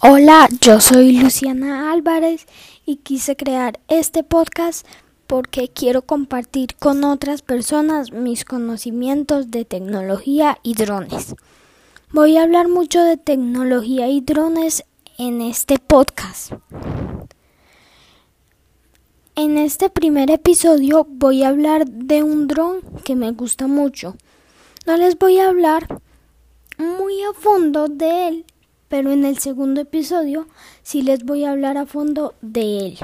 Hola, yo soy Luciana Álvarez y quise crear este podcast porque quiero compartir con otras personas mis conocimientos de tecnología y drones. Voy a hablar mucho de tecnología y drones en este podcast. En este primer episodio voy a hablar de un dron que me gusta mucho. No les voy a hablar muy a fondo de él pero en el segundo episodio sí les voy a hablar a fondo de él.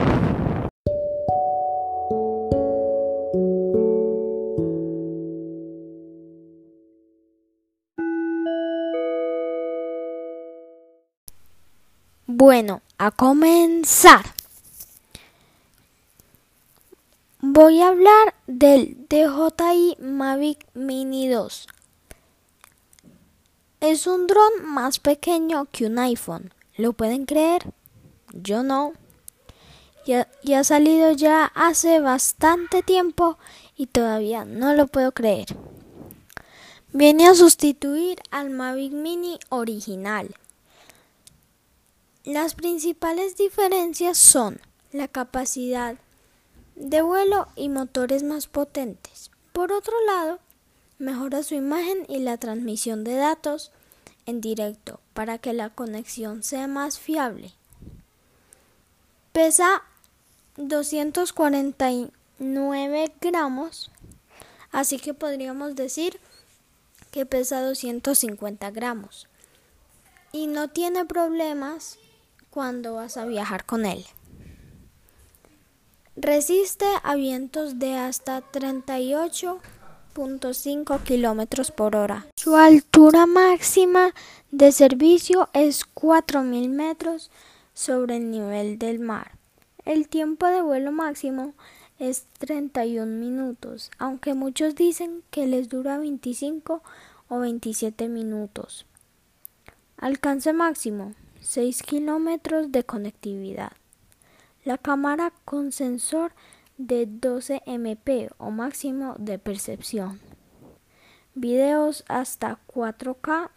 Bueno, a comenzar. Voy a hablar del DJI Mavic Mini 2. Es un dron más pequeño que un iPhone. ¿Lo pueden creer? Yo no. Ya, ha salido ya hace bastante tiempo y todavía no lo puedo creer. Viene a sustituir al Mavic Mini original. Las principales diferencias son la capacidad de vuelo y motores más potentes. Por otro lado, mejora su imagen y la transmisión de datos en directo para que la conexión sea más fiable. Pesa 249 gramos, así que podríamos decir que pesa 250 gramos y no tiene problemas cuando vas a viajar con él. Resiste a vientos de hasta 38 5 kilómetros por hora. Su altura máxima de servicio es 4.000 metros sobre el nivel del mar. El tiempo de vuelo máximo es 31 minutos, aunque muchos dicen que les dura 25 o 27 minutos. Alcance máximo 6 kilómetros de conectividad. La cámara con sensor de 12 MP o máximo de percepción. Videos hasta 4K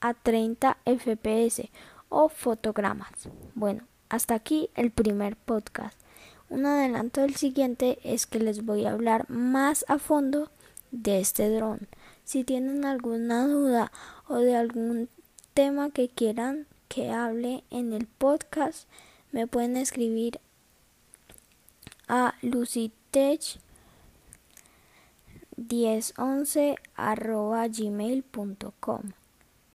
a 30 FPS o fotogramas. Bueno, hasta aquí el primer podcast. Un adelanto del siguiente es que les voy a hablar más a fondo de este dron. Si tienen alguna duda o de algún tema que quieran que hable en el podcast, me pueden escribir a lucitech 1011 arroba gmail.com